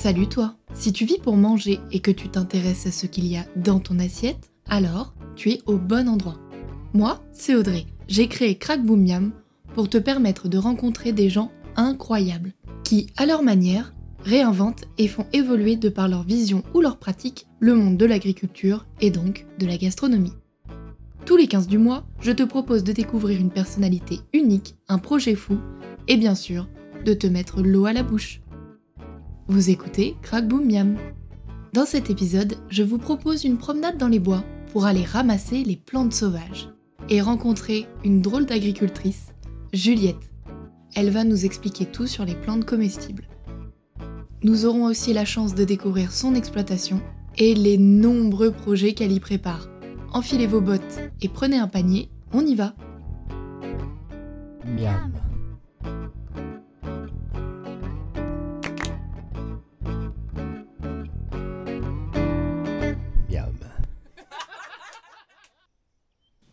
Salut toi Si tu vis pour manger et que tu t'intéresses à ce qu'il y a dans ton assiette, alors tu es au bon endroit. Moi, c'est Audrey. J'ai créé Crack Boom Yam pour te permettre de rencontrer des gens incroyables qui, à leur manière, réinventent et font évoluer de par leur vision ou leur pratique le monde de l'agriculture et donc de la gastronomie. Tous les 15 du mois, je te propose de découvrir une personnalité unique, un projet fou et bien sûr, de te mettre l'eau à la bouche. Vous écoutez Crack Boom Miam. Dans cet épisode, je vous propose une promenade dans les bois pour aller ramasser les plantes sauvages et rencontrer une drôle d'agricultrice, Juliette. Elle va nous expliquer tout sur les plantes comestibles. Nous aurons aussi la chance de découvrir son exploitation et les nombreux projets qu'elle y prépare. Enfilez vos bottes et prenez un panier, on y va.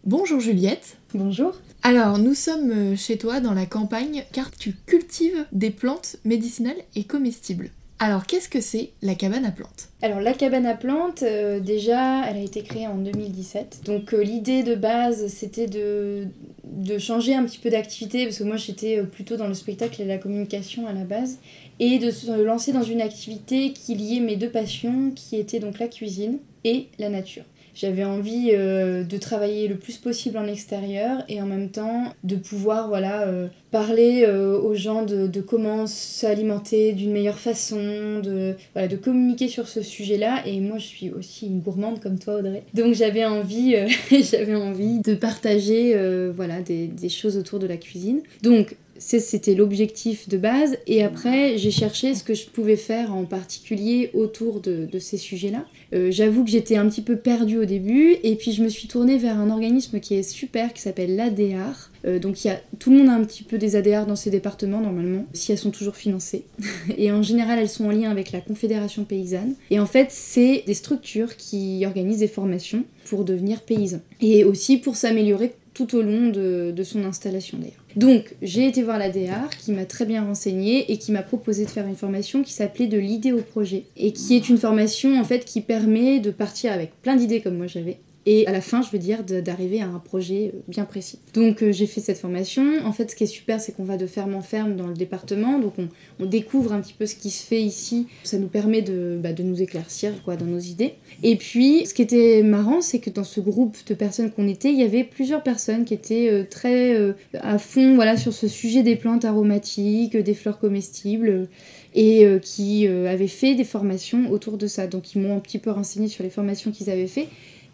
Bonjour Juliette. Bonjour. Alors, nous sommes euh, chez toi dans la campagne car tu cultives des plantes médicinales et comestibles. Alors, qu'est-ce que c'est la cabane à plantes? Alors la cabane à plantes, euh, déjà, elle a été créée en 2017. Donc euh, l'idée de base, c'était de, de changer un petit peu d'activité, parce que moi j'étais plutôt dans le spectacle et la communication à la base, et de se lancer dans une activité qui liait mes deux passions, qui étaient donc la cuisine et la nature. J'avais envie euh, de travailler le plus possible en extérieur et en même temps de pouvoir voilà, euh, parler euh, aux gens de, comment s'alimenter d'une meilleure façon, de, communiquer sur ce sujet-là. Et moi, je suis aussi une gourmande comme toi, Audrey. Donc j'avais envie, j'avais envie de partager voilà, des, des choses autour de la cuisine. Donc c'était l'objectif de base. Et après, j'ai cherché ce que je pouvais faire en particulier autour de, ces sujets-là. Euh, J'avoue que j'étais un petit peu perdue au début. Et puis, je me suis tournée vers un organisme qui est super, qui s'appelle l'ADR. Euh, donc, y a, tout le monde a un petit peu des ADR dans ces départements, normalement, si elles sont toujours financées. et en général, elles sont en lien avec la Confédération paysanne. Et en fait, c'est des structures qui organisent des formations pour devenir paysan. Et aussi pour s'améliorer tout au long de son installation d'ailleurs. Donc j'ai été voir la DR qui m'a très bien renseignée et qui m'a proposé de faire une formation qui s'appelait de l'idée au projet. Et qui est une formation en fait qui permet de partir avec plein d'idées comme moi j'avais et à la fin, je veux dire, d'arriver à un projet euh, bien précis. Donc euh, j'ai fait cette formation. En fait, ce qui est super, c'est qu'on va de ferme en ferme dans le département. Donc on, découvre un petit peu ce qui se fait ici. Ça nous permet de, bah, de nous éclaircir quoi, dans nos idées. Et puis, ce qui était marrant, c'est que dans ce groupe de personnes qu'on était, il y avait plusieurs personnes qui étaient euh, très à fond voilà, sur ce sujet des plantes aromatiques, des fleurs comestibles, et qui avaient fait des formations autour de ça. Donc ils m'ont un petit peu renseigné sur les formations qu'ils avaient fait.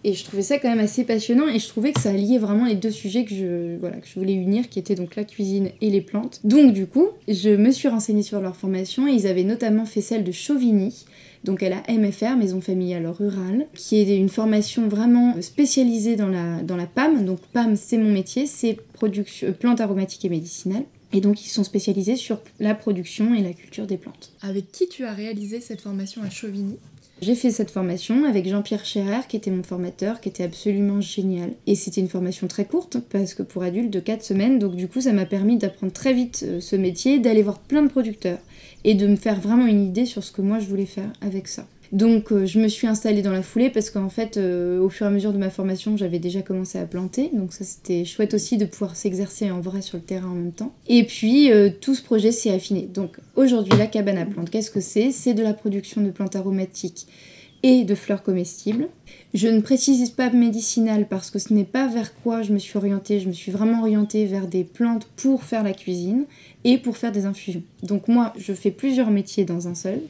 Et je trouvais ça quand même assez passionnant et je trouvais que ça alliait vraiment les deux sujets que je, voulais unir, qui étaient donc la cuisine et les plantes. Donc du coup, je me suis renseignée sur leur formation et ils avaient notamment fait celle de Chauvigny, donc à la MFR, Maison Familiale Rurale, qui est une formation vraiment spécialisée dans la, dans PAM. Donc PAM, c'est mon métier, c'est production, euh, plantes aromatiques et médicinales. Et donc ils sont spécialisés sur la production et la culture des plantes. Avec qui tu as réalisé cette formation à Chauvigny? J'ai fait cette formation avec Jean-Pierre Scherer, qui était mon formateur, qui était absolument génial. Et c'était une formation très courte, parce que pour adultes, de 4 semaines. Donc du coup, ça m'a permis d'apprendre très vite euh, ce métier, d'aller voir plein de producteurs et de me faire vraiment une idée sur ce que moi je voulais faire avec ça. Donc euh, je me suis installée dans la foulée parce qu'en fait euh, au fur et à mesure de ma formation j'avais déjà commencé à planter donc ça c'était chouette aussi de pouvoir s'exercer en vrai sur le terrain en même temps. Et puis euh, tout ce projet s'est affiné. Donc aujourd'hui la cabane à plantes qu'est-ce que c'est? C'est de la production de plantes aromatiques et de fleurs comestibles. Je ne précise pas médicinal parce que ce n'est pas vers quoi je me suis orientée. Je me suis vraiment orientée vers des plantes pour faire la cuisine et pour faire des infusions. Donc moi, je fais plusieurs métiers dans un seul.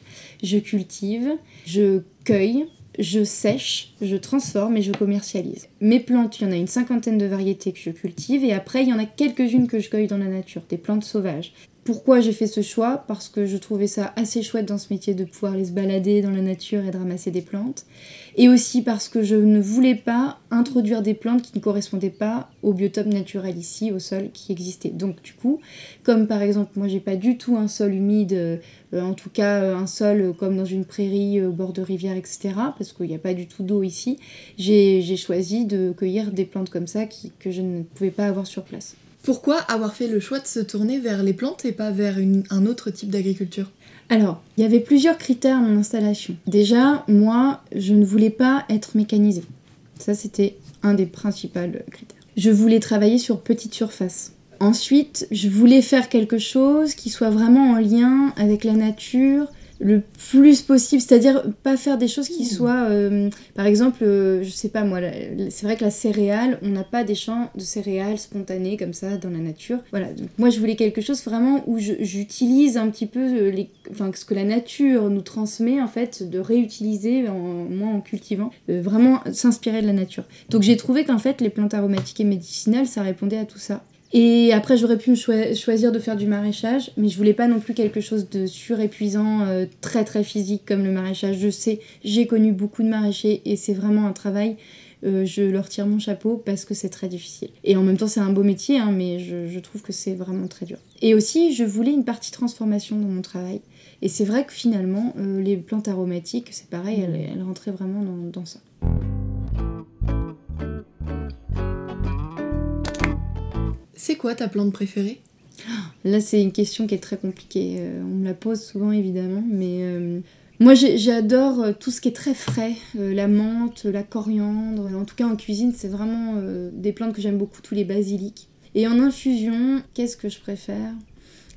Je cultive, je cueille, je sèche, je transforme et je commercialise. Mes plantes, il y en a une cinquantaine de variétés que je cultive et après, il y en a quelques-unes que je cueille dans la nature, des plantes sauvages. Pourquoi j'ai fait ce choix Parce que je trouvais ça assez chouette dans ce métier de pouvoir aller se balader dans la nature et de ramasser des plantes. Et aussi parce que je ne voulais pas introduire des plantes qui ne correspondaient pas au biotope naturel ici, au sol qui existait. Donc du coup, comme par exemple moi j'ai pas du tout un sol humide, euh, en tout cas euh, un sol comme dans une prairie euh, au bord de rivière, etc. Parce qu'il n'y a pas du tout d'eau ici, j'ai choisi de cueillir des plantes comme ça que je ne pouvais pas avoir sur place. Pourquoi avoir fait le choix de se tourner vers les plantes et pas vers un autre type d'agriculture? Alors, il y avait plusieurs critères à mon installation. Déjà, moi, je ne voulais pas être mécanisée. Ça, c'était un des principaux critères. Je voulais travailler sur petite surface. Ensuite, je voulais faire quelque chose qui soit vraiment en lien avec la nature, le plus possible, c'est-à-dire pas faire des choses qui mmh. soient, euh, par exemple, euh, je sais pas moi, c'est vrai que la céréale, on n'a pas des champs de céréales spontanés comme ça dans la nature. Voilà, donc moi je voulais quelque chose vraiment où j'utilise un petit peu euh, les, enfin, ce que la nature nous transmet en fait, de réutiliser, en, moi en cultivant, vraiment s'inspirer de la nature. Donc j'ai trouvé qu'en fait les plantes aromatiques et médicinales, ça répondait à tout ça. Et après, j'aurais pu me choisir de faire du maraîchage, mais je voulais pas non plus quelque chose de surépuisant, euh, très très physique comme le maraîchage. Je sais, j'ai connu beaucoup de maraîchers et c'est vraiment un travail. Euh, je leur tire mon chapeau parce que c'est très difficile. Et en même temps, c'est un beau métier, hein, mais je, trouve que c'est vraiment très dur. Et aussi, je voulais une partie transformation dans mon travail. Et c'est vrai que finalement, euh, les plantes aromatiques, c'est pareil, elles, rentraient vraiment dans, dans ça. C'est quoi ta plante préférée? Là, c'est une question qui est très compliquée. Euh, on me la pose souvent, évidemment, mais euh, moi, j'adore euh, tout ce qui est très frais. la menthe, la coriandre. En tout cas, en cuisine, c'est vraiment des plantes que j'aime beaucoup, tous les basiliques. Et en infusion, qu'est-ce que je préfère?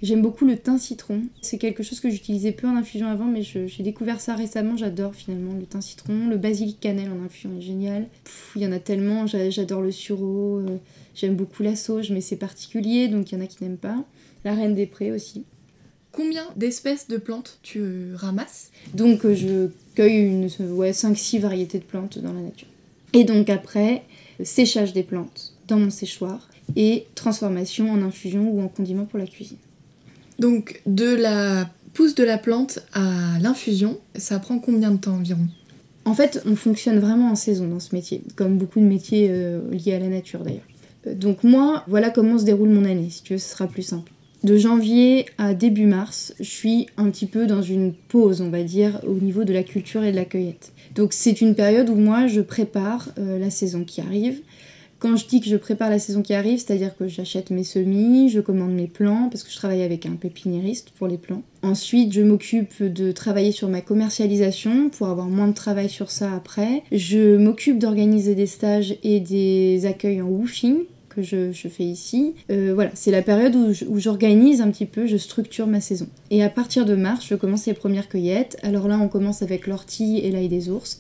J'aime beaucoup le thym citron. C'est quelque chose que j'utilisais peu en infusion avant, mais j'ai découvert ça récemment. J'adore finalement le thym citron. Le basilic cannelle en infusion est génial. Il y en a tellement. J'adore le sureau. Euh, j'aime beaucoup la sauge, mais c'est particulier, donc il y en a qui n'aiment pas. La reine des prés aussi. Combien d'espèces de plantes tu ramasses? Donc euh, je cueille une, ouais, 5-6 variétés de plantes dans la nature. Et donc après, séchage des plantes dans mon séchoir et transformation en infusion ou en condiment pour la cuisine. Donc de la pousse de la plante à l'infusion, ça prend combien de temps environ? En fait, on fonctionne vraiment en saison dans ce métier, comme beaucoup de métiers euh, liés à la nature d'ailleurs. Euh, donc moi, voilà comment se déroule mon année, si tu veux, ce sera plus simple. De janvier à début mars, je suis un petit peu dans une pause, on va dire, au niveau de la culture et de la cueillette. Donc c'est une période où moi, je prépare euh, la saison qui arrive. Quand je dis que je prépare la saison qui arrive, c'est-à-dire que j'achète mes semis, je commande mes plants, parce que je travaille avec un pépiniériste pour les plants. Ensuite, je m'occupe de travailler sur ma commercialisation pour avoir moins de travail sur ça après. Je m'occupe d'organiser des stages et des accueils en woofing que je, fais ici. Euh, voilà, c'est la période où j'organise un petit peu, je structure ma saison. Et à partir de mars, je commence les premières cueillettes. Alors là, on commence avec l'ortie et l'ail des ours.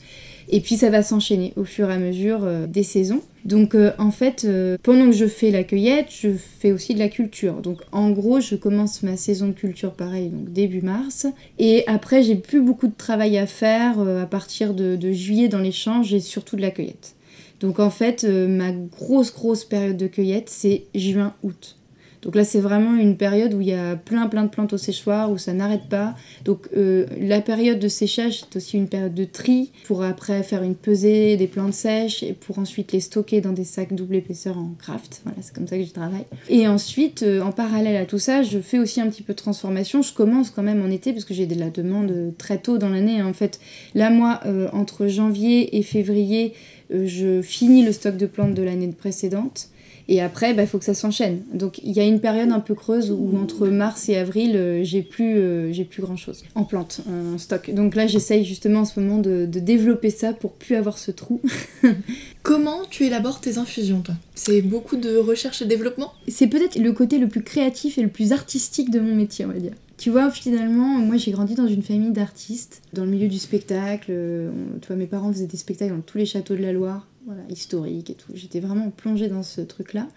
Et puis ça va s'enchaîner au fur et à mesure euh, des saisons. Donc euh, en fait, euh, pendant que je fais la cueillette, je fais aussi de la culture. Donc en gros, je commence ma saison de culture pareil, donc début mars. Et après, j'ai plus beaucoup de travail à faire à partir de, de juillet dans les champs, j'ai surtout de la cueillette. Donc en fait, ma grosse grosse période de cueillette, c'est juin-août. Donc là, c'est vraiment une période où il y a plein plein de plantes au séchoir, où ça n'arrête pas. Donc euh, la période de séchage, c'est aussi une période de tri pour après faire une pesée des plantes sèches et pour ensuite les stocker dans des sacs double épaisseur en craft. Voilà, c'est comme ça que je travaille. Et ensuite, euh, en parallèle à tout ça, je fais aussi un petit peu de transformation. Je commence quand même en été parce que j'ai de la demande très tôt dans l'année. En fait, là, moi, euh, entre janvier et février, je finis le stock de plantes de l'année précédente. Et après, il bah, faut que ça s'enchaîne. Donc il y a une période un peu creuse où entre mars et avril, euh, j'ai plus, euh, j'ai plus grand chose en plante, en stock. Donc là, j'essaye justement en ce moment de, de, développer ça pour plus avoir ce trou. Comment tu élabores tes infusions, toi? C'est beaucoup de recherche et développement? C'est peut-être le côté le plus créatif et le plus artistique de mon métier, on va dire. Tu vois, finalement, moi j'ai grandi dans une famille d'artistes, dans le milieu du spectacle. Euh, tu vois, mes parents faisaient des spectacles dans tous les châteaux de la Loire historique et tout. J'étais vraiment plongée dans ce truc-là,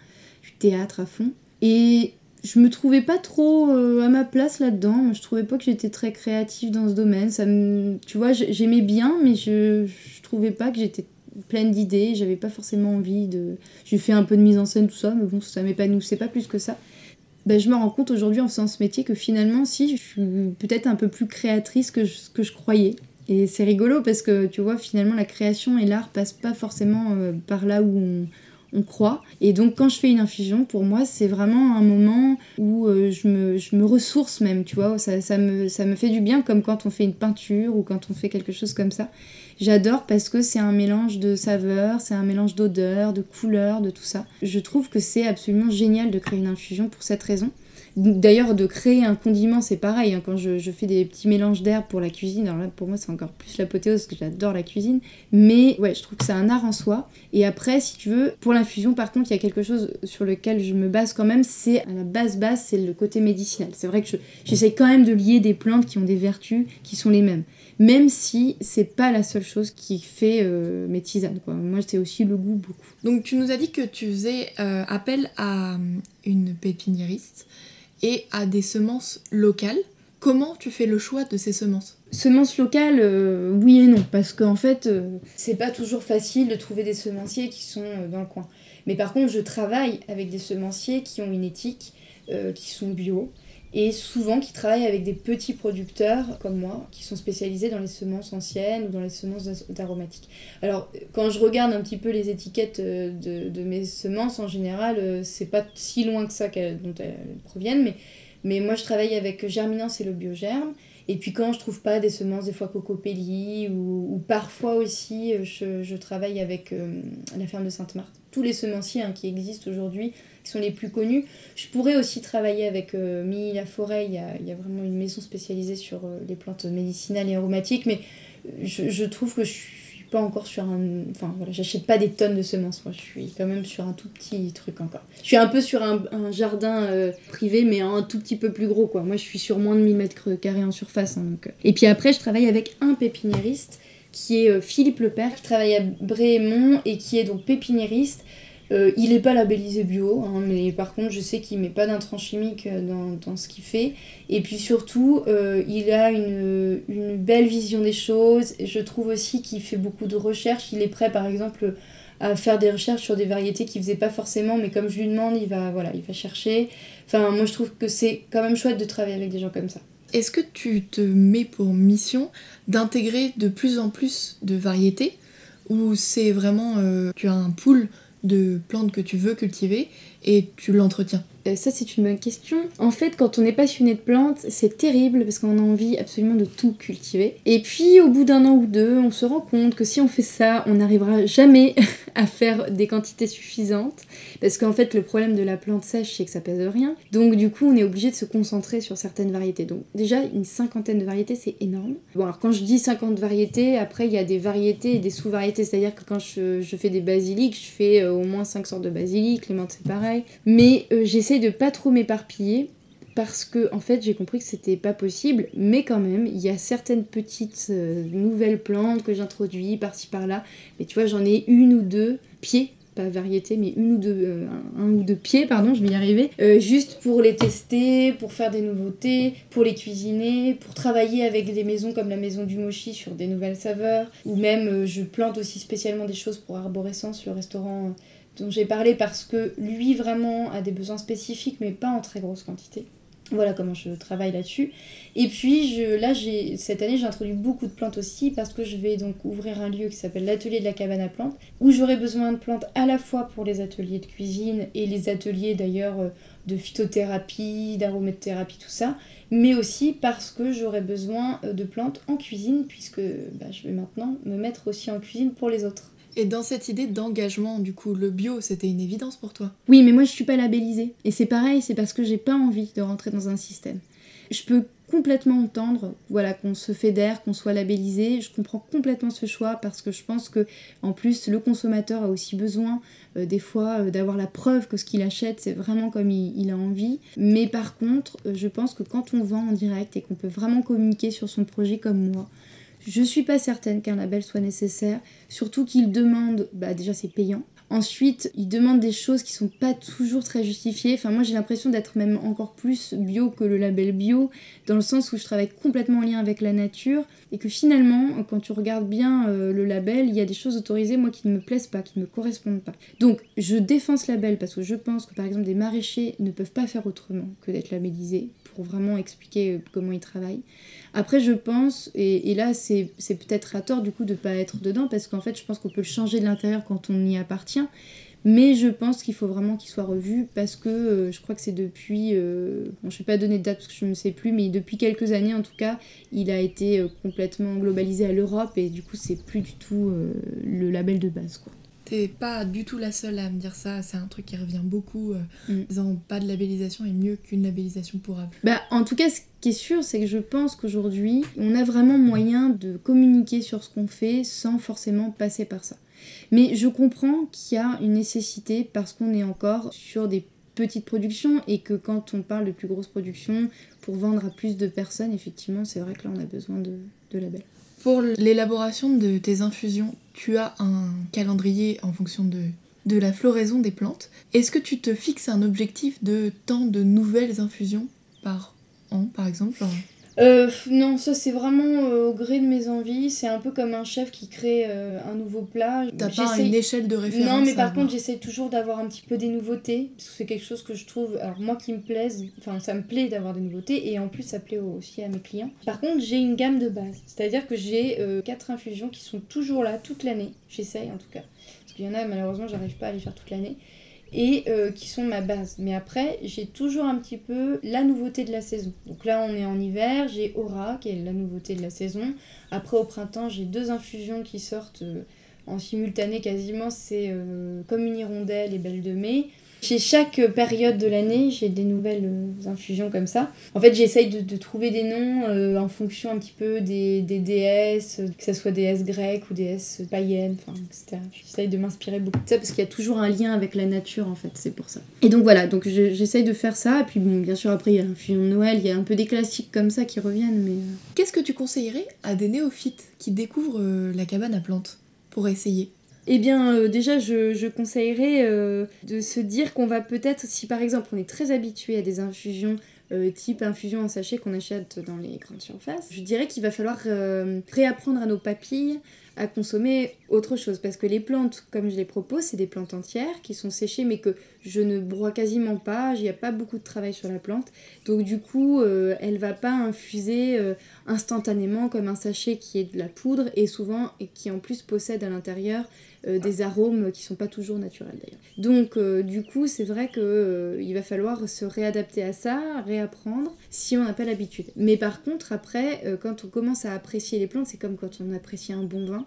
du théâtre à fond. Et je me trouvais pas trop euh, à ma place là-dedans. Je trouvais pas que j'étais très créative dans ce domaine. Ça me, tu vois, j'aimais bien, mais je, je trouvais pas que j'étais pleine d'idées. J'avais pas forcément envie de. J'ai fait un peu de mise en scène, tout ça, mais bon, ça m'épanouissait pas plus que ça. Ben, je me rends compte aujourd'hui en faisant ce métier que finalement, si, je suis peut-être un peu plus créatrice que que je croyais. Et c'est rigolo parce que tu vois, finalement, la création et l'art passent pas forcément euh, par là où on croit. Et donc quand je fais une infusion, pour moi, c'est vraiment un moment où euh, je, me, je, me, ressource même, tu vois. Ça, ça, me, ça me fait du bien comme quand on fait une peinture ou quand on fait quelque chose comme ça. J'adore parce que c'est un mélange de saveurs, c'est un mélange d'odeurs, de couleurs, de tout ça. Je trouve que c'est absolument génial de créer une infusion pour cette raison. D'ailleurs, de créer un condiment, c'est pareil. Hein, quand je, fais des petits mélanges d'herbes pour la cuisine, alors là, pour moi, c'est encore plus l'apothéose parce que j'adore la cuisine. Mais ouais, je trouve que c'est un art en soi. Et après, si tu veux, pour l'infusion, par contre, il y a quelque chose sur lequel je me base quand même. C'est à la base, base, c'est le côté médicinal. C'est vrai que j'essaie quand même de lier des plantes qui ont des vertus qui sont les mêmes même si c'est pas la seule chose qui fait euh, mes tisanes. Moi, c'est aussi le goût beaucoup. Donc, tu nous as dit que tu faisais euh, appel à euh, une pépiniériste et à des semences locales. Comment tu fais le choix de ces semences? Semences locales, euh, oui et non, parce qu'en fait, euh, c'est pas toujours facile de trouver des semenciers qui sont euh, dans le coin. Mais par contre, je travaille avec des semenciers qui ont une éthique, qui sont bio, et souvent qui travaillent avec des petits producteurs comme moi, qui sont spécialisés dans les semences anciennes ou dans les semences d'aromatiques. Alors, quand je regarde un petit peu les étiquettes de, de mes semences, en général, c'est pas si loin que ça dont elles proviennent, mais, mais moi je travaille avec Germinance et le Biogerme. Et puis quand je trouve pas des semences, des fois Cocopelli, ou, ou parfois aussi je, je travaille avec la ferme de Sainte-Marthe. Tous les semenciers hein, qui existent aujourd'hui, sont les plus connus. Je pourrais aussi travailler avec euh, La Forêt, il y a, vraiment une maison spécialisée sur euh, les plantes médicinales et aromatiques, mais je, je trouve que je suis pas encore sur un... Enfin voilà, j'achète pas des tonnes de semences, moi je suis quand même sur un tout petit truc encore. Je suis un peu sur un, jardin euh, privé, mais un tout petit peu plus gros quoi. Moi je suis sur moins de 1000 mètres carrés en surface. Hein. Euh. Et puis après je travaille avec un pépiniériste qui est euh, Philippe Lepère, qui travaille à Brémont et qui est donc pépiniériste euh, il n'est pas labellisé bio, hein, mais par contre, je sais qu'il met pas d'intrants chimiques euh, dans, dans, ce qu'il fait. Et puis surtout, euh, il a une, une, belle vision des choses. Je trouve aussi qu'il fait beaucoup de recherches. Il est prêt, par exemple, à faire des recherches sur des variétés qu'il faisait pas forcément, mais comme je lui demande, il va, voilà, il va chercher. Enfin, moi, je trouve que c'est quand même chouette de travailler avec des gens comme ça. Est-ce que tu te mets pour mission d'intégrer de plus en plus de variétés? Ou c'est vraiment tu as un pool de plantes que tu veux cultiver et tu l'entretiens ça, c'est une bonne question. En fait, quand on est passionné de plantes, c'est terrible parce qu'on a envie absolument de tout cultiver. Et puis, au bout d'un an ou deux, on se rend compte que si on fait ça, on n'arrivera jamais à faire des quantités suffisantes. Parce qu'en fait, le problème de la plante sèche, c'est que ça pèse rien. Donc, du coup, on est obligé de se concentrer sur certaines variétés. Donc, déjà, une cinquantaine de variétés, c'est énorme. Bon, alors quand je dis 50 variétés, après, il y a des variétés et des sous-variétés. C'est-à-dire que quand je, fais des basiliques, je fais euh, au moins 5 sortes de basiliques. Les menthes, c'est pareil. Mais euh, j'essaie de pas trop m'éparpiller parce que en fait j'ai compris que c'était pas possible. Mais quand même il y a certaines petites euh, nouvelles plantes que j'introduis par-ci par-là. Mais tu vois j'en ai une ou deux pieds pas variété mais une ou deux euh, un, ou deux pieds pardon je vais y arriver. Euh, juste pour les tester pour faire des nouveautés pour les cuisiner pour travailler avec des maisons comme la maison du mochi sur des nouvelles saveurs. Ou même je plante aussi spécialement des choses pour arborescence le restaurant dont j'ai parlé parce que lui vraiment a des besoins spécifiques mais pas en très grosse quantité. Voilà comment je travaille là-dessus. Et puis je, là, cette année, j'ai introduit beaucoup de plantes aussi parce que je vais donc ouvrir un lieu qui s'appelle l'atelier de la cabane à plantes où j'aurai besoin de plantes à la fois pour les ateliers de cuisine et les ateliers d'ailleurs de phytothérapie, d'aromathérapie, tout ça, mais aussi parce que j'aurai besoin de plantes en cuisine puisque bah, je vais maintenant me mettre aussi en cuisine pour les autres. Et dans cette idée d'engagement, du coup, le bio, c'était une évidence pour toi? Oui, mais moi je suis pas labellisée. Et c'est pareil, c'est parce que j'ai pas envie de rentrer dans un système. Je peux complètement entendre voilà qu'on se fédère, qu'on soit labellisé. Je comprends complètement ce choix parce que je pense que en plus le consommateur a aussi besoin euh, des fois euh, d'avoir la preuve que ce qu'il achète c'est vraiment comme il, a envie. Mais par contre, euh, je pense que quand on vend en direct et qu'on peut vraiment communiquer sur son projet comme moi, je suis pas certaine qu'un label soit nécessaire, surtout qu'il demande, bah déjà c'est payant. Ensuite, il demande des choses qui sont pas toujours très justifiées. Enfin, moi j'ai l'impression d'être même encore plus bio que le label bio, dans le sens où je travaille complètement en lien avec la nature et que finalement, quand tu regardes bien euh, le label, il y a des choses autorisées, moi, qui ne me plaisent pas, qui ne me correspondent pas. Donc, je défends ce label parce que je pense que par exemple des maraîchers ne peuvent pas faire autrement que d'être labellisés pour vraiment expliquer euh, comment ils travaillent. Après, je pense, et, là, c'est peut-être à tort du coup de ne pas être dedans, parce qu'en fait, je pense qu'on peut le changer de l'intérieur quand on y appartient. Mais je pense qu'il faut vraiment qu'il soit revu parce que euh, je crois que c'est depuis. Euh, je ne vais pas donner de date parce que je ne sais plus, mais depuis quelques années en tout cas, il a été complètement globalisé à l'Europe et du coup, c'est plus du tout le label de base. quoi. T'es pas du tout la seule à me dire ça, c'est un truc qui revient beaucoup, euh, mm. pas de labellisation est mieux qu'une labellisation pourrable. Bah, en tout cas, ce qui est sûr, c'est que je pense qu'aujourd'hui, on a vraiment moyen de communiquer sur ce qu'on fait sans forcément passer par ça. Mais je comprends qu'il y a une nécessité parce qu'on est encore sur des petites productions et que quand on parle de plus grosses productions, pour vendre à plus de personnes, effectivement, c'est vrai que là, on a besoin de, de labels. Pour l'élaboration de tes infusions, tu as un calendrier en fonction de, la floraison des plantes. Est-ce que tu te fixes un objectif de temps de nouvelles infusions par an, par exemple euh, non, ça c'est vraiment euh, au gré de mes envies. C'est un peu comme un chef qui crée euh, un nouveau plat. T'as pas une échelle de référence Non, mais par contre, j'essaie toujours d'avoir un petit peu des nouveautés. Parce que c'est quelque chose que je trouve. Alors, moi qui me plaise, enfin, ça me plaît d'avoir des nouveautés. Et en plus, ça plaît aussi à mes clients. Par contre, j'ai une gamme de base. C'est-à-dire que j'ai quatre infusions qui sont toujours là toute l'année. J'essaye en tout cas. Parce qu'il y en a, malheureusement, j'arrive pas à les faire toute l'année et euh, qui sont ma base. Mais après, j'ai toujours un petit peu la nouveauté de la saison. Donc là, on est en hiver, j'ai Aura, qui est la nouveauté de la saison. Après, au printemps, j'ai deux infusions qui sortent euh, en simultané quasiment. C'est euh, Comme une hirondelle et Belle de Mai. Chez chaque période de l'année, j'ai des nouvelles euh, infusions comme ça. En fait, j'essaye de, trouver des noms euh, en fonction un petit peu des, déesses, que ce soit déesses grecques ou déesses païennes, etc. J'essaye de m'inspirer beaucoup de ça parce qu'il y a toujours un lien avec la nature, en fait, c'est pour ça. Et donc voilà, donc j'essaye de faire ça. Et puis bon, bien sûr, après, il y a l'infusion de Noël, il y a un peu des classiques comme ça qui reviennent, mais... Euh. Qu'est-ce que tu conseillerais à des néophytes qui découvrent la cabane à plantes pour essayer? Eh bien, euh, déjà, je, conseillerais euh, de se dire qu'on va peut-être, si par exemple on est très habitué à des infusions euh, type infusion en sachet qu'on achète dans les grandes surfaces, je dirais qu'il va falloir réapprendre à nos papilles à consommer autre chose. Parce que les plantes, comme je les propose, c'est des plantes entières qui sont séchées mais que je ne broie quasiment pas. Il n'y a pas beaucoup de travail sur la plante. Donc du coup, elle elle va pas infuser instantanément comme un sachet qui est de la poudre et souvent et qui en plus possède à l'intérieur euh, des arômes qui sont pas toujours naturels d'ailleurs. Donc euh, du coup, c'est vrai qu'il euh, va falloir se réadapter à ça, réapprendre si on n'a pas l'habitude. Mais par contre, après, quand on commence à apprécier les plantes, c'est comme quand on apprécie un bon vin.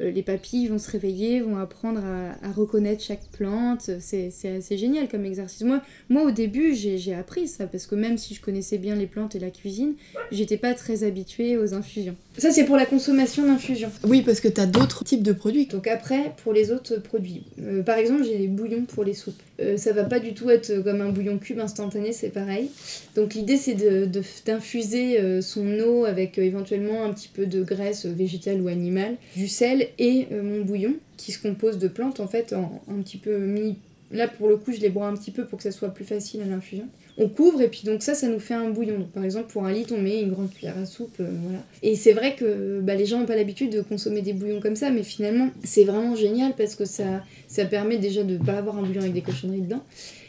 les papilles vont se réveiller, vont apprendre à, reconnaître chaque plante. C'est assez génial comme exercice. Moi, moi au début, j'ai appris ça parce que même si je connaissais bien les plantes et la cuisine, j'étais pas très habituée aux infusions. Ça, c'est pour la consommation d'infusion. Oui, parce que tu as d'autres types de produits. Donc après, pour les autres produits. Euh, par exemple, j'ai des bouillons pour les soupes. Euh, ça va pas du tout être comme un bouillon cube instantané, c'est pareil. Donc l'idée, c'est d'infuser de, euh, son eau avec éventuellement un petit peu de graisse végétale ou animale, du sel et mon bouillon, qui se compose de plantes en fait, en, un petit peu mis Là, pour le coup, je les broie un petit peu pour que ça soit plus facile à l'infusion. On couvre et puis donc ça, ça nous fait un bouillon. Donc par exemple, pour un litre, on met une grande cuillère à soupe, euh, voilà. Et c'est vrai que bah, les gens n'ont pas l'habitude de consommer des bouillons comme ça, mais finalement, c'est vraiment génial parce que ça, ça permet déjà de ne pas avoir un bouillon avec des cochonneries dedans.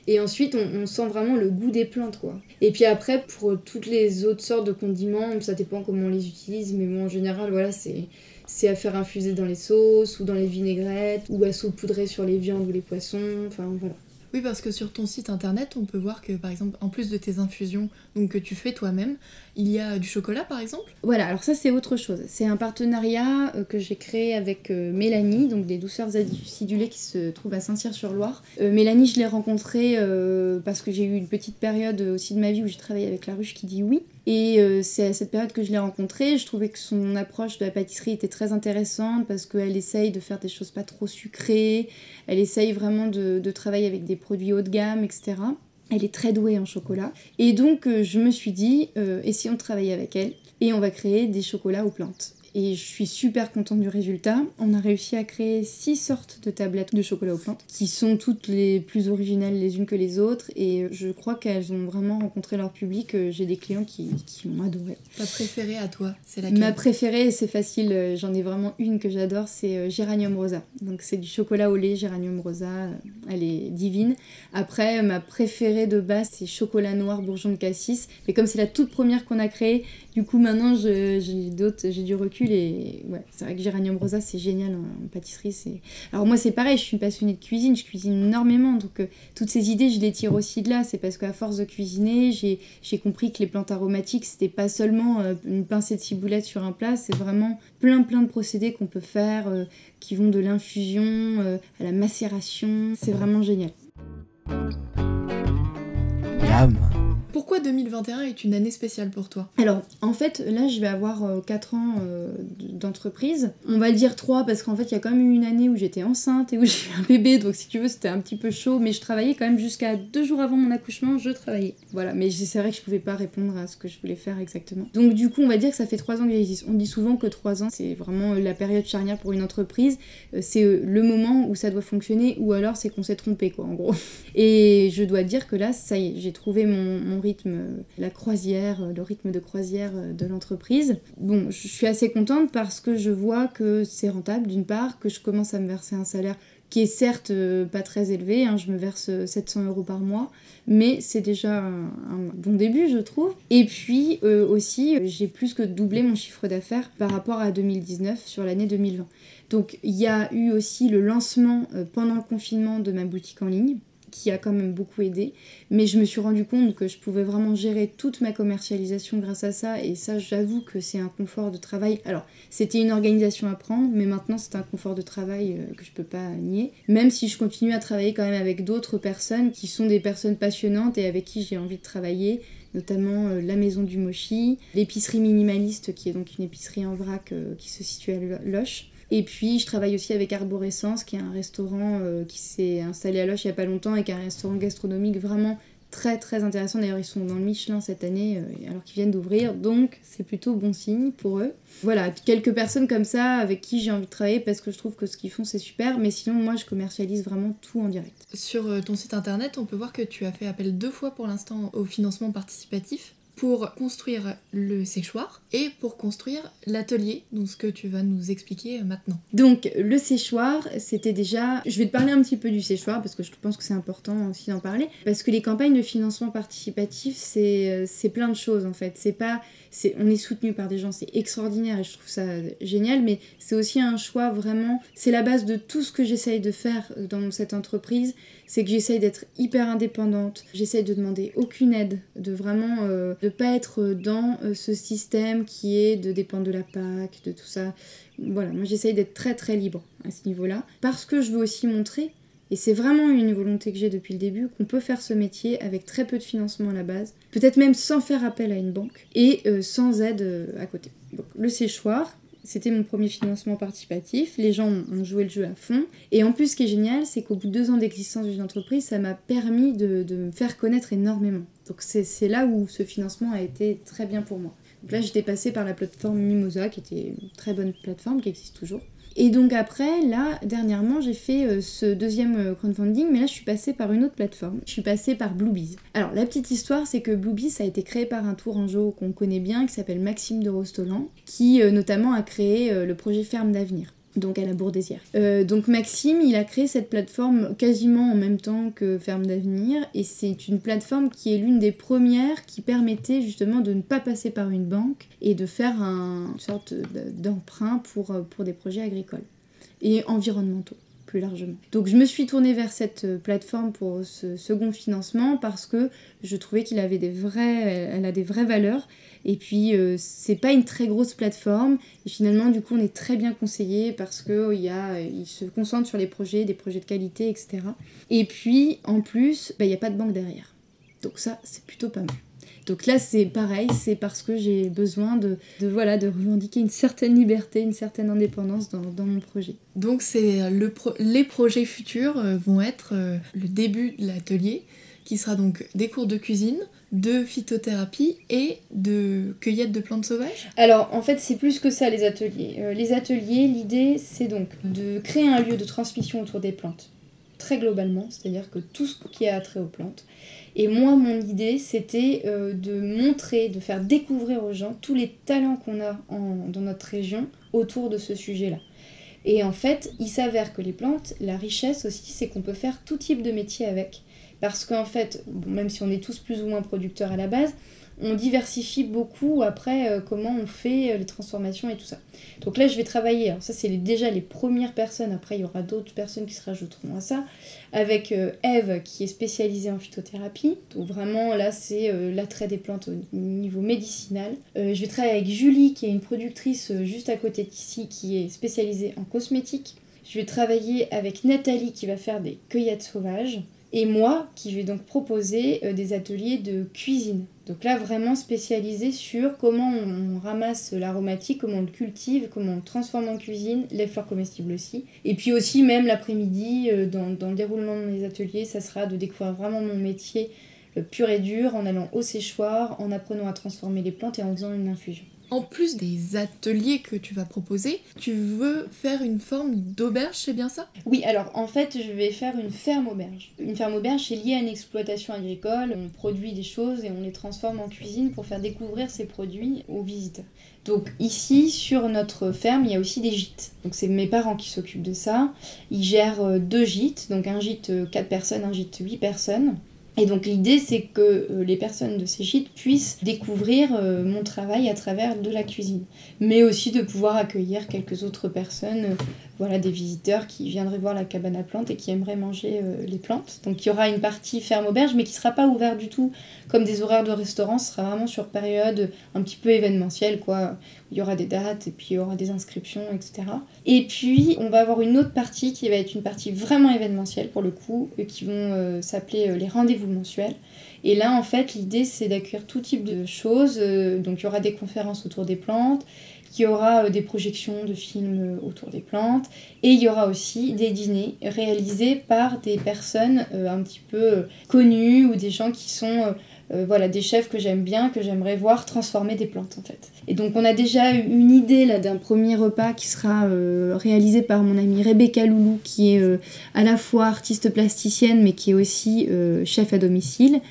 Et ensuite, on, sent vraiment le goût des plantes, quoi. Et puis après, pour toutes les autres sortes de condiments, ça dépend comment on les utilise, mais bon, en général, voilà, c'est c'est à faire infuser dans les sauces ou dans les vinaigrettes ou à saupoudrer sur les viandes ou les poissons, enfin voilà. Oui, parce que sur ton site internet, on peut voir que par exemple, en plus de tes infusions donc, que tu fais toi-même, il y a du chocolat par exemple? Voilà, alors ça c'est autre chose. C'est un partenariat euh, que j'ai créé avec euh, Mélanie, donc des douceurs acidulées qui se trouvent à Saint-Cyr-sur-Loire. Euh, Mélanie, je l'ai rencontrée parce que j'ai eu une petite période aussi de ma vie où j'ai travaillé avec la ruche qui dit oui. Et c'est à cette période que je l'ai rencontrée. Je trouvais que son approche de la pâtisserie était très intéressante parce qu'elle essaye de faire des choses pas trop sucrées. Elle essaye vraiment de, de travailler avec des produits haut de gamme, etc. Elle est très douée en chocolat. Et donc, euh, je me suis dit, euh, et si on avec elle Et on va créer des chocolats aux plantes. Et je suis super contente du résultat. On a réussi à créer six sortes de tablettes de chocolat aux plantes, qui sont toutes les plus originales les unes que les autres. Et je crois qu'elles ont vraiment rencontré leur public. J'ai des clients qui, qui ont adoré. Ta préférée à toi, c'est laquelle? Ma préférée, c'est facile. J'en ai vraiment une que j'adore, c'est euh, Géranium Rosa. Donc c'est du chocolat au lait, Géranium Rosa. Elle est divine. Après, ma préférée de base, c'est chocolat noir bourgeon de cassis. Mais comme c'est la toute première qu'on a créée, du coup maintenant j'ai d'autres, j'ai du recul les. Ouais, c'est vrai que Géranium Rosa, c'est génial en, pâtisserie. C'est... Alors, moi, c'est pareil, je suis passionnée de cuisine, je cuisine énormément. Donc, euh, toutes ces idées, je les tire aussi de là. C'est parce qu'à force de cuisiner, j'ai, compris que les plantes aromatiques, c'était pas seulement euh, une pincée de ciboulette sur un plat, c'est vraiment plein, plein de procédés qu'on peut faire euh, qui vont de l'infusion à la macération. C'est vraiment génial. Pourquoi 2021 est une année spéciale pour toi? Alors, en fait, là, je vais avoir 4 euh, ans euh, d'entreprise. On va le dire 3 parce qu'en fait, il y a quand même eu une année où j'étais enceinte et où j'ai eu un bébé, donc si tu veux, c'était un petit peu chaud, mais je travaillais quand même jusqu'à 2 jours avant mon accouchement, je travaillais. Voilà, mais c'est vrai que je pouvais pas répondre à ce que je voulais faire exactement. Donc, du coup, on va dire que ça fait 3 ans que j'existe. On dit souvent que 3 ans, c'est vraiment la période charnière pour une entreprise. Euh, c'est le moment où ça doit fonctionner ou alors c'est qu'on s'est trompé, quoi, en gros. Et je dois dire que là, ça y est, j'ai trouvé mon rythme, la croisière, le rythme de croisière de l'entreprise. Bon, je suis assez contente parce que je vois que c'est rentable d'une part, que je commence à me verser un salaire qui est certes euh, pas très élevé, hein, je me verse 700 euros par mois, mais c'est déjà un, bon début, je trouve. Et puis euh, aussi, j'ai plus que doublé mon chiffre d'affaires par rapport à 2019 sur l'année 2020. Donc il y a eu aussi le lancement euh, pendant le confinement de ma boutique en ligne qui a quand même beaucoup aidé. Mais je me suis rendu compte que je pouvais vraiment gérer toute ma commercialisation grâce à ça. Et ça, j'avoue que c'est un confort de travail. Alors, c'était une organisation à prendre, mais maintenant, c'est un confort de travail euh, que je peux pas nier. Même si je continue à travailler quand même avec d'autres personnes qui sont des personnes passionnantes et avec qui j'ai envie de travailler notamment euh, la maison du Mochi, l'épicerie minimaliste qui est donc une épicerie en vrac euh, qui se situe à Loche, et puis, je travaille aussi avec Arborescence, qui est un restaurant euh, qui s'est installé à Loche il n'y a pas longtemps et qui est un restaurant gastronomique vraiment très très intéressant. D'ailleurs, ils sont dans le Michelin cette année euh, alors qu'ils viennent d'ouvrir, donc c'est plutôt bon signe pour eux. Voilà, quelques personnes comme ça avec qui j'ai envie de travailler parce que je trouve que ce qu'ils font c'est super, mais sinon moi je commercialise vraiment tout en direct. Sur euh, ton site internet, on peut voir que tu as fait appel deux fois pour l'instant au financement participatif pour construire le séchoir et pour construire l'atelier, donc ce que tu vas nous expliquer maintenant. Donc le séchoir, c'était déjà... Je vais te parler un petit peu du séchoir parce que je pense que c'est important aussi d'en parler, parce que les campagnes de financement participatif, c'est plein de choses en fait. C'est pas on est soutenu par des gens, c'est extraordinaire et je trouve ça génial, mais c'est aussi un choix vraiment, c'est la base de tout ce que j'essaye de faire dans cette entreprise, c'est que j'essaye d'être hyper indépendante, j'essaye de demander aucune aide, de vraiment euh, pas être dans euh, ce système qui est de dépendre de la PAC, de tout ça. Voilà, moi j'essaye d'être très très libre à ce niveau-là, parce que je veux aussi montrer et c'est vraiment une volonté que j'ai depuis le début, qu'on peut faire ce métier avec très peu de financement à la base, peut-être même sans faire appel à une banque et euh, sans aide euh, à côté. Donc le séchoir, c'était mon premier financement participatif, les gens ont joué le jeu à fond. Et en plus, ce qui est génial, c'est qu'au bout de deux ans d'existence d'une entreprise, ça m'a permis de, de, me faire connaître énormément. Donc c'est là où ce financement a été très bien pour moi. Donc là, j'étais passée par la plateforme Mimosa, qui était une très bonne plateforme, qui existe toujours. Et donc après, là, dernièrement, j'ai fait euh, ce deuxième euh, crowdfunding, mais là, je suis passée par une autre plateforme. Je suis passée par Bluebees. Alors, la petite histoire, c'est que Bluebees a été créé par un tourangeau qu'on connaît bien, qui s'appelle Maxime de Rostolan, qui euh, notamment a créé le projet Ferme d'avenir donc à la Bourdésière. Euh, donc Maxime, il a créé cette plateforme quasiment en même temps que Ferme d'Avenir, et c'est une plateforme qui est l'une des premières qui permettait justement de ne pas passer par une banque et de faire un, une sorte d'emprunt pour, pour des projets agricoles et environnementaux largement. Donc je me suis tournée vers cette euh, plateforme pour ce second financement parce que je trouvais qu'il avait des vrais, elle a des vraies valeurs. Et puis euh, c'est pas une très grosse plateforme et finalement du coup on est très bien conseillé parce que il, y se concentre sur les projets, des projets de qualité, etc. Et puis en plus, bah, il n'y a pas de banque derrière. Donc ça c'est plutôt pas mal. Donc là, c'est pareil, c'est parce que j'ai besoin de, voilà, de revendiquer une certaine liberté, une certaine indépendance dans, mon projet. Donc c'est le les projets futurs euh, vont être euh, le début de l'atelier, qui sera donc des cours de cuisine, de phytothérapie et de cueillette de plantes sauvages Alors en fait c'est plus que ça les ateliers. Euh, les ateliers, l'idée c'est donc de créer un lieu de transmission autour des plantes, très globalement, c'est-à-dire que tout ce qui a trait aux plantes. Et moi, mon idée, c'était euh, de montrer, de faire découvrir aux gens tous les talents qu'on a dans notre région autour de ce sujet-là. Et en fait, il s'avère que les plantes, la richesse aussi, c'est qu'on peut faire tout type de métier avec. Parce qu'en fait, même si on est tous plus ou moins producteurs à la base, on diversifie beaucoup après euh, comment on fait euh, les transformations et tout ça. Donc là, je vais travailler, ça c'est déjà les premières personnes, après il y aura d'autres personnes qui se rajouteront à ça, avec euh, Eve qui est spécialisée en phytothérapie. Donc vraiment là, c'est l'attrait des plantes au niveau médicinal. je vais travailler avec Julie qui est une productrice juste à côté d'ici qui est spécialisée en cosmétique. Je vais travailler avec Nathalie qui va faire des cueillettes sauvages et moi qui vais donc proposer euh, des ateliers de cuisine. Donc là vraiment spécialisé sur comment on, ramasse l'aromatique, comment on le cultive, comment on transforme en cuisine, les fleurs comestibles aussi. Et puis aussi même l'après-midi, euh, dans, dans, le déroulement de mes ateliers, ça sera de découvrir vraiment mon métier euh, pur et dur en allant au séchoir, en apprenant à transformer les plantes et en faisant une infusion en plus des ateliers que tu vas proposer, tu veux faire une forme d'auberge, c'est bien ça? Oui, alors en fait, je vais faire une ferme auberge. Une ferme auberge, c'est lié à une exploitation agricole. On produit des choses et on les transforme en cuisine pour faire découvrir ces produits aux visiteurs. Donc ici, sur notre ferme, il y a aussi des gîtes. Donc c'est mes parents qui s'occupent de ça. Ils gèrent euh, deux gîtes, donc un gîte 4 euh, personnes, un gîte 8 personnes. Et donc l'idée c'est que euh, les personnes de ces gîtes puissent découvrir euh, mon travail à travers de la cuisine, mais aussi de pouvoir accueillir quelques autres personnes, euh, voilà des visiteurs qui viendraient voir la cabane à plantes et qui aimeraient manger les plantes. Donc il y aura une partie ferme auberge mais qui sera pas ouverte du tout. Comme des horaires de restaurant, ce sera vraiment sur période un petit peu événementielle quoi il y aura des dates et puis il y aura des inscriptions, etc. Et puis on va avoir une autre partie qui va être une partie vraiment événementielle pour le coup, qui vont euh, s'appeler euh, les rendez-vous mensuels. Et là en fait l'idée c'est d'accueillir tout type de choses, euh, donc il y aura des conférences autour des plantes, il y aura des projections de films autour des plantes et il y aura aussi des dîners réalisés par des personnes un petit peu connues ou des gens qui sont euh, voilà, des chefs que j'aime bien, que j'aimerais voir transformer des plantes en fait. Et donc on a déjà une idée là d'un premier repas qui sera euh, réalisé par mon amie Rebecca Loulou, qui est euh, à la fois artiste plasticienne mais qui est aussi chef à domicile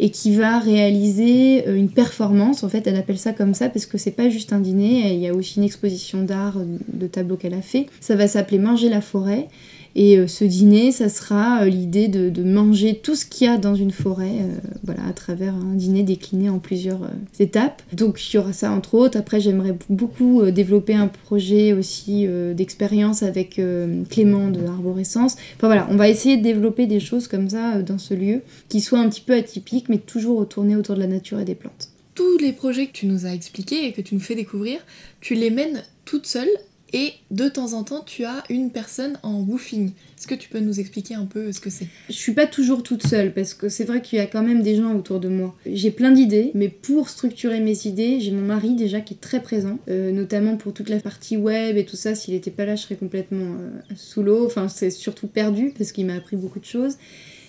et qui va réaliser une performance. En fait, elle appelle ça comme ça parce que c'est pas juste un dîner, il y a aussi une exposition d'art de tableaux qu'elle a fait. Ça va s'appeler Manger la forêt. Et euh, ce dîner, ça sera euh, l'idée de, manger tout ce qu'il y a dans une forêt, euh, voilà, à travers un dîner décliné en plusieurs étapes. Donc il y aura ça entre autres. Après, j'aimerais beaucoup développer un projet aussi d'expérience avec Clément de Arborescence. Enfin voilà, on va essayer de développer des choses comme ça dans ce lieu, qui soient un petit peu atypiques, mais toujours tournées autour de la nature et des plantes. Tous les projets que tu nous as expliqués et que tu nous fais découvrir, tu les mènes toute seule et de temps en temps, tu as une personne en woofing. Est-ce que tu peux nous expliquer un peu ce que c'est? Je suis pas toujours toute seule parce que c'est vrai qu'il y a quand même des gens autour de moi. J'ai plein d'idées, mais pour structurer mes idées, j'ai mon mari déjà qui est très présent, euh, notamment pour toute la partie web et tout ça. S'il était pas là, je serais complètement euh, sous l'eau. Enfin, c'est surtout perdu parce qu'il m'a appris beaucoup de choses.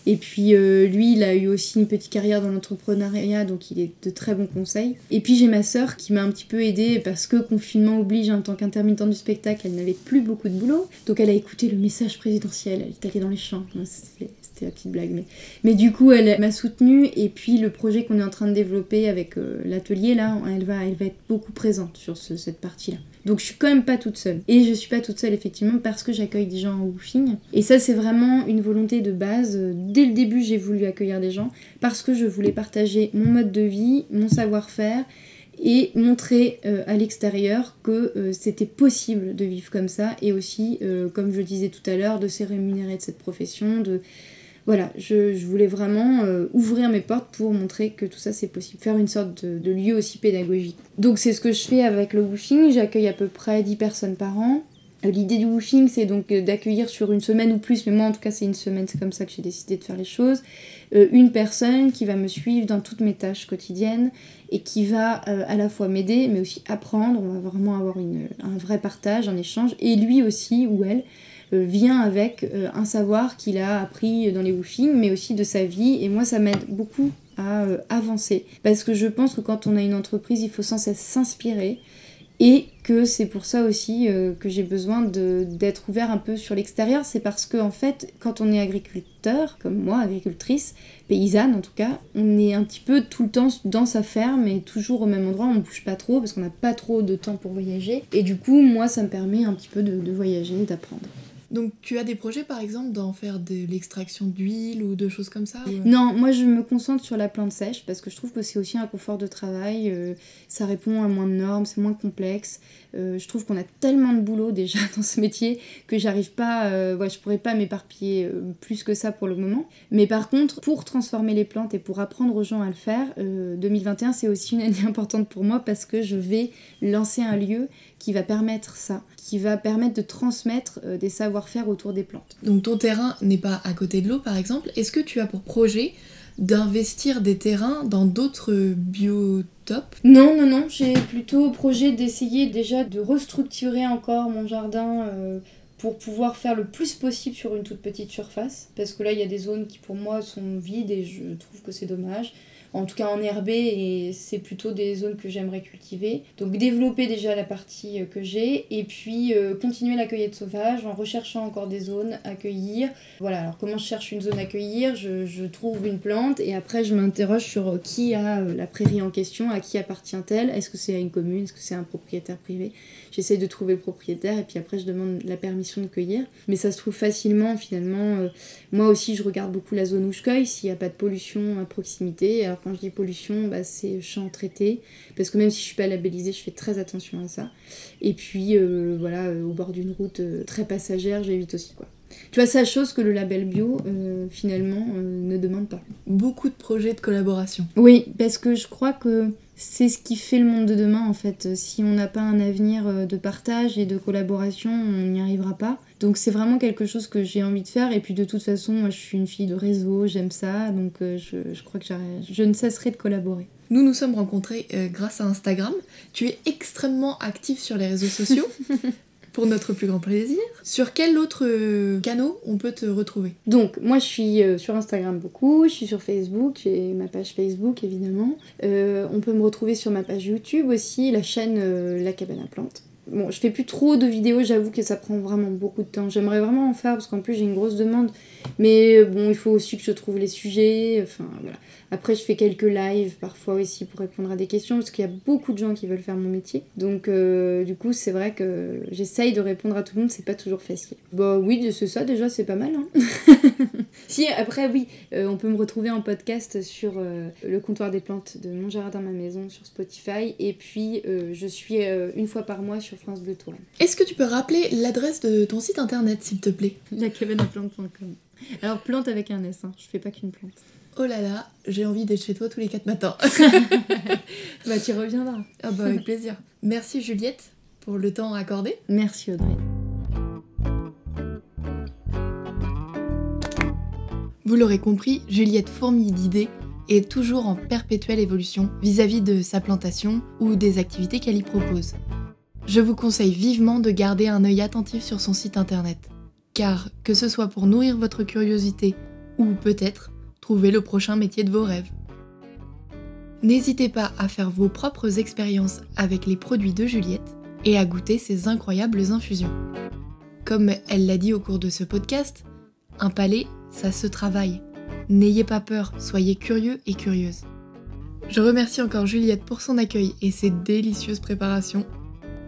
Et puis euh, lui, il a eu aussi une petite carrière dans l'entrepreneuriat, donc il est de très bons conseils. Et puis j'ai ma sœur qui m'a un petit peu aidée parce que confinement oblige en tant qu'intermittent du spectacle, elle n'avait plus beaucoup de boulot. Donc elle a écouté le message présidentiel, elle est allée dans les champs. C'était la petite blague. Mais, mais du coup, elle m'a soutenue. Et puis le projet qu'on est en train de développer avec euh, l'atelier, là, elle va, elle va être beaucoup présente sur cette partie-là. Donc je suis quand même pas toute seule. Et je suis pas toute seule effectivement parce que j'accueille des gens en woofing. Et ça c'est vraiment une volonté de base. Dès le début j'ai voulu accueillir des gens parce que je voulais partager mon mode de vie, mon savoir-faire et montrer euh, à l'extérieur que euh, c'était possible de vivre comme ça et aussi, euh, comme je disais tout à l'heure, de se rémunérer de cette profession, de, voilà, je, voulais vraiment euh, ouvrir mes portes pour montrer que tout ça c'est possible, faire une sorte de, lieu aussi pédagogique. Donc c'est ce que je fais avec le woofing, j'accueille à peu près 10 personnes par an. Euh, l'idée du woofing c'est donc euh, d'accueillir sur une semaine ou plus, mais moi en tout cas c'est une semaine, c'est comme ça que j'ai décidé de faire les choses, une personne qui va me suivre dans toutes mes tâches quotidiennes et qui va à la fois m'aider mais aussi apprendre, on va vraiment avoir un vrai partage, un échange, et lui aussi ou elle vient avec euh, un savoir qu'il a appris dans les woofings, mais aussi de sa vie. Et moi, ça m'aide beaucoup à euh, avancer. Parce que je pense que quand on a une entreprise, il faut sans cesse s'inspirer. Et que c'est pour ça aussi que j'ai besoin d'être ouvert un peu sur l'extérieur. C'est parce que, en fait, quand on est agriculteur, comme moi, agricultrice, paysanne en tout cas, on est un petit peu tout le temps dans sa ferme et toujours au même endroit. On ne bouge pas trop parce qu'on n'a pas trop de temps pour voyager. Et du coup, moi, ça me permet un petit peu de, de voyager, d'apprendre. Donc tu as des projets par exemple d'en faire de l'extraction d'huile ou de choses comme ça Non, moi je me concentre sur la plante sèche parce que je trouve que c'est aussi un confort de travail, euh, ça répond à moins de normes, c'est moins complexe. Euh, je trouve qu'on a tellement de boulot déjà dans ce métier que j'arrive pas, euh, ouais, je pourrais pas m'éparpiller plus que ça pour le moment. Mais par contre, pour transformer les plantes et pour apprendre aux gens à le faire, 2021 c'est aussi une année importante pour moi parce que je vais lancer un lieu qui va permettre ça, qui va permettre de transmettre euh, des savoir-faire autour des plantes. Donc ton terrain n'est pas à côté de l'eau par exemple. Est-ce que tu as pour projet d'investir des terrains dans d'autres biotopes? Non, non, non. J'ai plutôt projet d'essayer déjà de restructurer encore mon jardin. Euh, pour pouvoir faire le plus possible sur une toute petite surface, parce que là il y a des zones qui pour moi sont vides et je trouve que c'est dommage en tout cas en herbe et c'est plutôt des zones que j'aimerais cultiver. Donc développer déjà la partie euh, que j'ai et puis euh, continuer la cueillette sauvage en recherchant encore des zones à cueillir. Voilà, alors comment je cherche une zone à cueillir? Je, je trouve une plante et après je m'interroge sur euh, qui a la prairie en question, à qui appartient-elle, est-ce que c'est à une commune, est-ce que c'est un propriétaire privé? J'essaie de trouver le propriétaire et puis après je demande la permission de cueillir. Mais ça se trouve facilement finalement. moi aussi je regarde beaucoup la zone où je cueille, s'il n'y a pas de pollution à proximité quand je dis pollution, bah, c'est champ traité. Parce que même si je suis pas labellisée, je fais très attention à ça. Et puis, euh, voilà, euh, au bord d'une route euh, très passagère, j'évite aussi, quoi. Tu vois, ça chose que le label bio, finalement, ne demande pas. Beaucoup de projets de collaboration. Oui, parce que je crois que c'est ce qui fait le monde de demain en fait. Si on n'a pas un avenir de partage et de collaboration, on n'y arrivera pas. Donc c'est vraiment quelque chose que j'ai envie de faire. Et puis de toute façon, moi je suis une fille de réseau, j'aime ça. Donc euh, je, crois que je ne cesserai de collaborer. Nous nous sommes rencontrés euh, grâce à Instagram. Tu es extrêmement active sur les réseaux sociaux. pour notre plus grand plaisir. Sur quel autre euh, canot on peut te retrouver? Donc, moi je suis sur Instagram beaucoup, je suis sur Facebook, j'ai ma page Facebook évidemment. on peut me retrouver sur ma page YouTube aussi, la chaîne La Cabane à Plantes. Bon, je fais plus trop de vidéos, j'avoue que ça prend vraiment beaucoup de temps. J'aimerais vraiment en faire parce qu'en plus j'ai une grosse demande. Mais bon, il faut aussi que je trouve les sujets. Enfin, voilà. Après, je fais quelques lives parfois aussi pour répondre à des questions parce qu'il y a beaucoup de gens qui veulent faire mon métier. Donc, euh, du coup, c'est vrai que j'essaye de répondre à tout le monde, c'est pas toujours facile. Bah oui, c'est ça déjà, c'est pas mal. Hein si, après, oui, euh, on peut me retrouver en podcast sur euh, le comptoir des plantes de Mon Jardin, ma maison sur Spotify. Et puis, je suis une fois par mois sur France Bleu Touraine. Est-ce que tu peux rappeler l'adresse de ton site internet, s'il te plaît? La cabane à plantes.com. Alors, plante avec un S, hein. je fais pas qu'une plante. Oh là là, j'ai envie d'être chez toi tous les quatre matins. bah tu reviendras. Ah bah avec plaisir. Merci Juliette pour le temps accordé. Merci Audrey. Vous l'aurez compris, Juliette fourmille d'idées et est toujours en perpétuelle évolution vis-à-vis de sa plantation ou des activités qu'elle y propose. Je vous conseille vivement de garder un œil attentif sur son site internet, car que ce soit pour nourrir votre curiosité ou peut-être trouver le prochain métier de vos rêves. N'hésitez pas à faire vos propres expériences avec les produits de Juliette et à goûter ces incroyables infusions. Comme elle l'a dit au cours de ce podcast, un palais, ça se travaille. N'ayez pas peur, soyez curieux et curieuse. Je remercie encore Juliette pour son accueil et ses délicieuses préparations.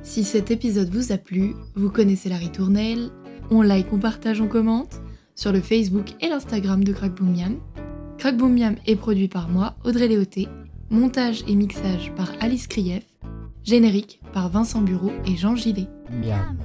Si cet épisode vous a plu, vous connaissez la ritournelle, on like, on partage, on commente sur le Facebook et l'Instagram de Crack Crack Boom Miam est produit par moi, Audrey Léoté, montage et mixage par Alice Krief, générique par Vincent Bureau et Jean Gillet. Miam.